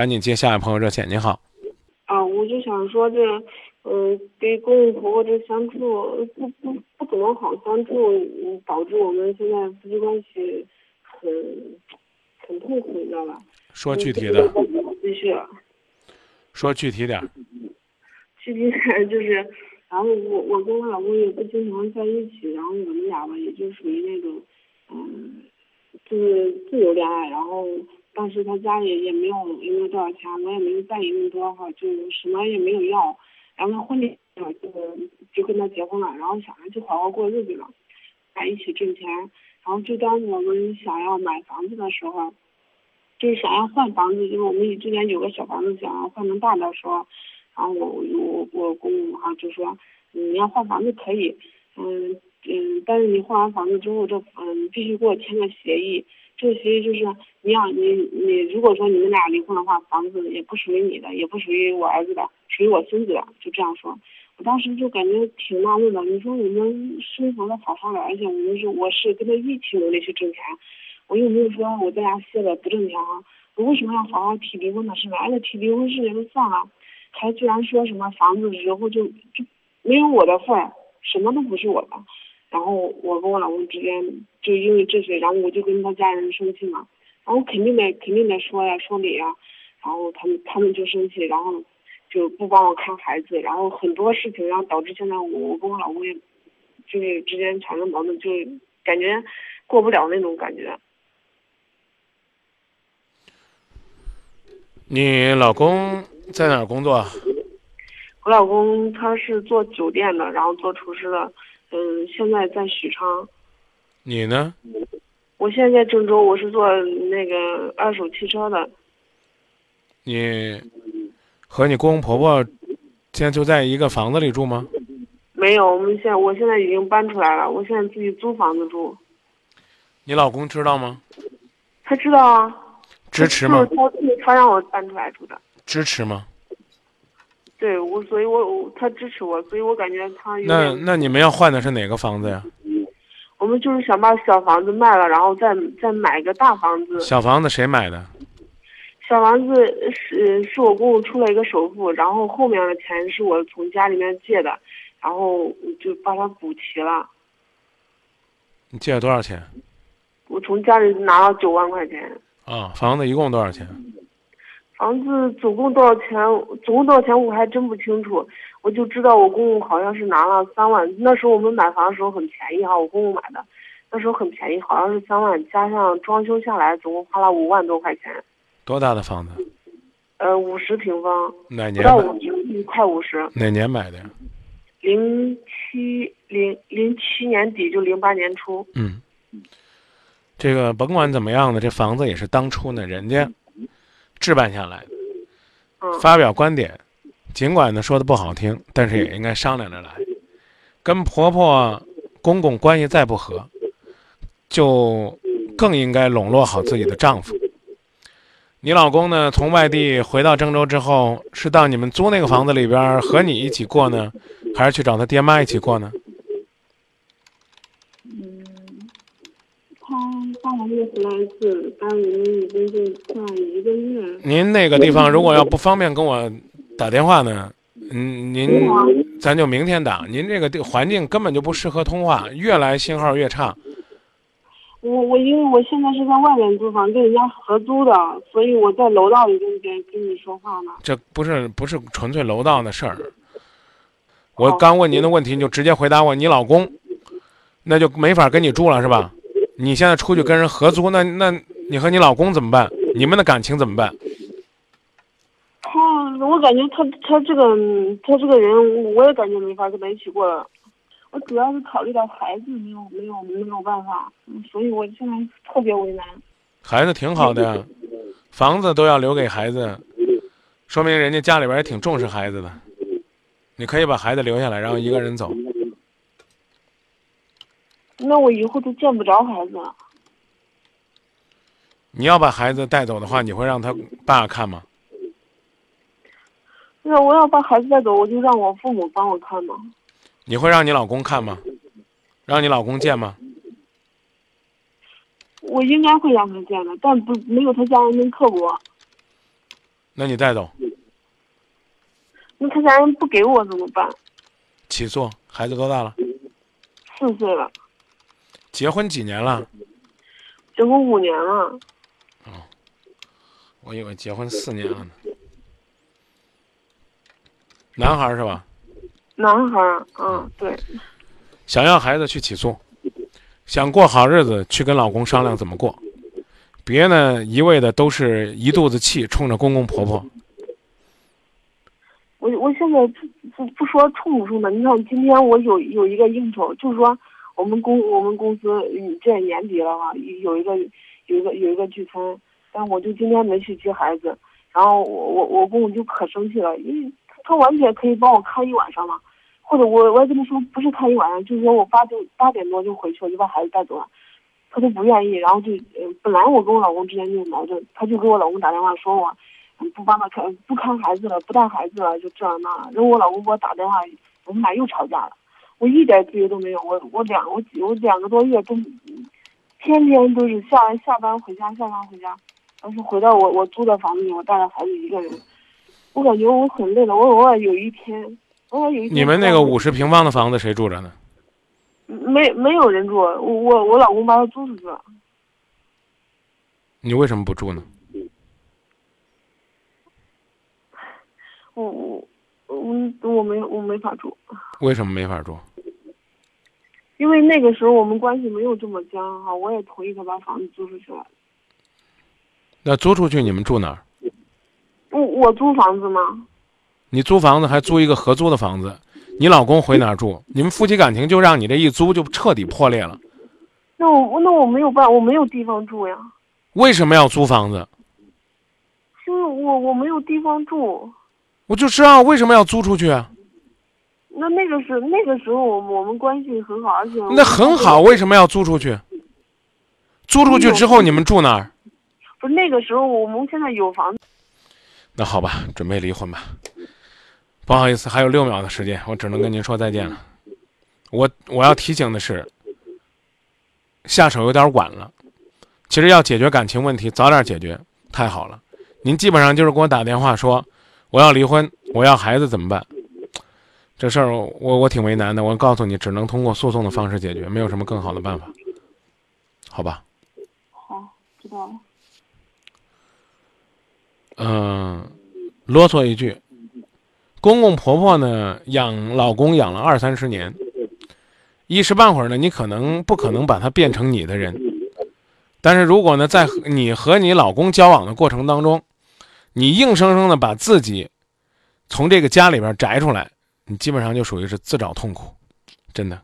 赶紧接下一位朋友热线。您好，啊，我就想说这，嗯、跟公公婆婆这相处不不不怎么好相处，嗯导致我们现在夫妻关系很很痛苦，你知道吧？说具体的，继续。说具体点。具体点就是，然后我我跟我老公也不经常在一起，然后我们俩吧也就属于那种，嗯，就是自由恋爱，然后当时他家里也没有也没有多少钱，我也没有在意那么多哈，就什么也没有要，然后婚礼上就就跟他结婚了，然后想着就好好过日子了，在一起挣钱，然后就当我们想要买房子的时候，就是想要换房子，就是我们之前有个小房子想要换成大的时候。然后我我我公公哈就说，你要换房子可以，嗯嗯，但是你换完房子之后，这嗯必须给我签个协议，这个协议就是你要你你如果说你们俩离婚的话，房子也不属于你的，也不属于我儿子的，属于我孙子的，就这样说。我当时就感觉挺纳闷的，你说我们生活的好好的，而且我们是我是跟他一起努力去挣钱，我又没有说我在家歇着不挣钱啊，我为什么要好好提离婚的事呢？而且提离婚事也就算了。还居然说什么房子之后就就没有我的份儿，什么都不是我的。然后我跟我老公之间就因为这些，然后我就跟他家人生气嘛。然后肯定得肯定得说呀说理呀。然后他们他们就生气，然后就不帮我看孩子，然后很多事情，然后导致现在我我跟我老公也就是之间产生矛盾，就感觉过不了那种感觉。你老公在哪儿工作？我老公他是做酒店的，然后做厨师的，嗯，现在在许昌。你呢？我现在在郑州，我是做那个二手汽车的。你和你公公婆婆现在就在一个房子里住吗？没有，我们现在我现在已经搬出来了，我现在自己租房子住。你老公知道吗？他知道啊。支持吗？他他让我搬出来住的。支持吗？对，我所以我，我他支持我，所以我感觉他。那那你们要换的是哪个房子呀？我们就是想把小房子卖了，然后再再买个大房子。小房子谁买的？小房子是是我公公出了一个首付，然后后面的钱是我从家里面借的，然后就把它补齐了。你借了多少钱？我从家里拿了九万块钱。啊，房子一共多少钱？房子总共多少钱？总共多少钱我还真不清楚。我就知道我公公好像是拿了三万。那时候我们买房的时候很便宜哈，我公公买的，那时候很便宜，好像是三万，加上装修下来总共花了五万多块钱。多大的房子？呃，五十平方。哪年？不到五十，快五十。哪年买的呀？零七零零七年底就零八年初。嗯。这个甭管怎么样呢，这房子也是当初呢人家置办下来的，发表观点，尽管呢说的不好听，但是也应该商量着来。跟婆婆、公公关系再不和，就更应该笼络好自己的丈夫。你老公呢，从外地回到郑州之后，是到你们租那个房子里边和你一起过呢，还是去找他爹妈一起过呢？上个月回来一次，但我们已经就快一个月。您那个地方如果要不方便跟我打电话呢，嗯，您咱就明天打。您这个地环境根本就不适合通话，越来信号越差。我我因为我现在是在外面租房，跟人家合租的，所以我在楼道里跟跟跟你说话呢。这不是不是纯粹楼道的事儿。我刚问您的问题，你就直接回答我，你老公，那就没法跟你住了，是吧？你现在出去跟人合租，那那你和你老公怎么办？你们的感情怎么办？他，我感觉他他这个他这个人，我也感觉没法跟他一起过了。我主要是考虑到孩子，没有没有没有办法，所以我现在特别为难。孩子挺好的呀，房子都要留给孩子，说明人家家里边也挺重视孩子的。你可以把孩子留下来，然后一个人走。那我以后都见不着孩子了。你要把孩子带走的话，你会让他爸看吗？那我要把孩子带走，我就让我父母帮我看嘛？你会让你老公看吗？让你老公见吗？我应该会让他见的，但不没有他家人那么刻薄。那你带走。那他家人不给我怎么办？起诉。孩子多大了？四岁了。结婚几年了？结婚五年了。哦，我以为结婚四年了呢。男孩是吧？男孩，嗯，对。想要孩子去起诉，想过好日子去跟老公商量怎么过，别呢一味的都是一肚子气冲着公公婆婆。我我现在不不不说冲不冲的，你看今天我有有一个应酬，就是说我们公我们公司这年底了哈，有一个有一个有一个聚餐，但我就今天没去接孩子，然后我我我公公就可生气了，因为他完全可以帮我看一晚上嘛，或者我我也跟他说不是看一晚上，就是说我八点八点多就回去，我就把孩子带走了，他都不愿意，然后就本来我跟我老公之间就有矛盾，他就给我老公打电话说我。不帮他看，不看孩子了，不带孩子了，就这那。然后我老公给我打电话，我们俩又吵架了。我一点自由都没有，我我两我我两个多月都，天天都是下下班回家，下班回家，但是回到我我租的房子里，我带着孩子一个人，我感觉我很累了。我偶尔有一天，偶尔有一天。你们那个五十平方的房子谁住着呢？没没有人住，我我我老公把它租出去了。你为什么不住呢？我我我我没我没法住，为什么没法住？因为那个时候我们关系没有这么僵哈，我也同意他把房子租出去了。那租出去你们住哪儿？我我租房子吗？你租房子还租一个合租的房子，你老公回哪儿住？你们夫妻感情就让你这一租就彻底破裂了。那我那我没有办，我没有地方住呀。为什么要租房子？因为我我没有地方住。我就知道为什么要租出去。那那个是那个时候，我我们关系很好，而且那很好，为什么要租出去？租出去之后你们住哪儿？不是那个时候，我们现在有房子。那好吧，准备离婚吧。不好意思，还有六秒的时间，我只能跟您说再见了。我我要提醒的是，下手有点晚了。其实要解决感情问题，早点解决太好了。您基本上就是给我打电话说。我要离婚，我要孩子怎么办？这事儿我我挺为难的。我告诉你，只能通过诉讼的方式解决，没有什么更好的办法，好吧？好，知道了。嗯，啰嗦一句，公公婆婆呢养老公养了二三十年，一时半会儿呢，你可能不可能把他变成你的人，但是如果呢，在你和你老公交往的过程当中，你硬生生的把自己从这个家里边摘出来，你基本上就属于是自找痛苦，真的。